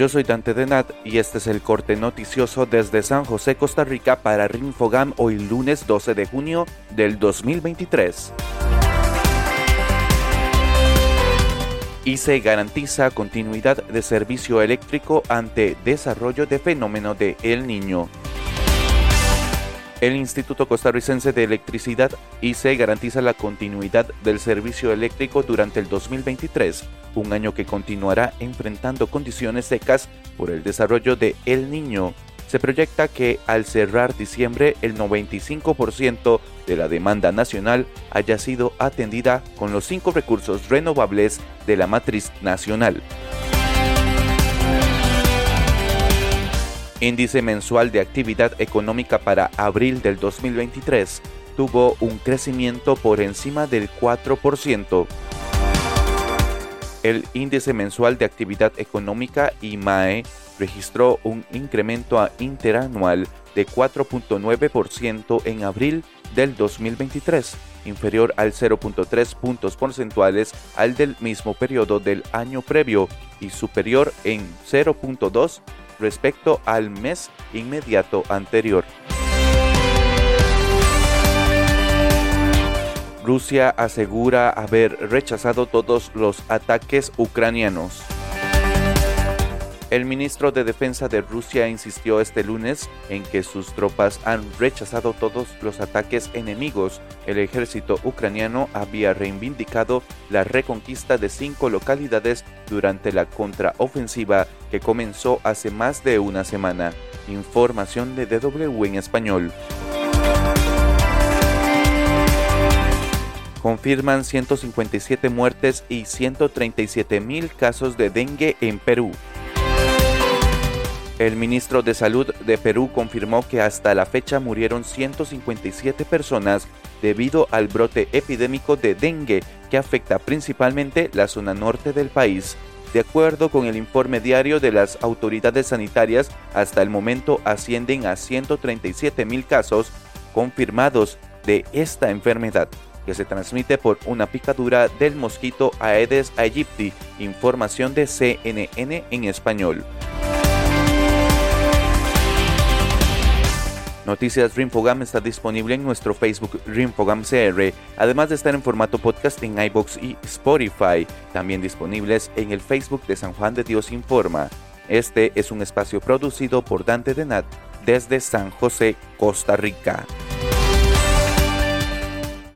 Yo soy Dante Denat y este es el corte noticioso desde San José, Costa Rica para Rinfogam hoy lunes 12 de junio del 2023. y se garantiza continuidad de servicio eléctrico ante desarrollo de fenómeno de El Niño. El Instituto Costarricense de Electricidad ICE garantiza la continuidad del servicio eléctrico durante el 2023, un año que continuará enfrentando condiciones secas por el desarrollo de El Niño. Se proyecta que al cerrar diciembre el 95% de la demanda nacional haya sido atendida con los cinco recursos renovables de la matriz nacional. Índice mensual de actividad económica para abril del 2023 tuvo un crecimiento por encima del 4%. El índice mensual de actividad económica IMAE registró un incremento interanual de 4.9% en abril del 2023, inferior al 0.3 puntos porcentuales al del mismo periodo del año previo y superior en 0.2 respecto al mes inmediato anterior. Rusia asegura haber rechazado todos los ataques ucranianos. El ministro de Defensa de Rusia insistió este lunes en que sus tropas han rechazado todos los ataques enemigos. El ejército ucraniano había reivindicado la reconquista de cinco localidades durante la contraofensiva que comenzó hace más de una semana. Información de DW en español. confirman 157 muertes y 137 mil casos de dengue en Perú. El ministro de Salud de Perú confirmó que hasta la fecha murieron 157 personas debido al brote epidémico de dengue que afecta principalmente la zona norte del país. De acuerdo con el informe diario de las autoridades sanitarias, hasta el momento ascienden a 137 mil casos confirmados de esta enfermedad, que se transmite por una picadura del mosquito Aedes aegypti, información de CNN en español. Noticias Rinfogam está disponible en nuestro Facebook Rinfogam CR, además de estar en formato podcast en iBox y Spotify, también disponibles en el Facebook de San Juan de Dios Informa. Este es un espacio producido por Dante Denat desde San José, Costa Rica.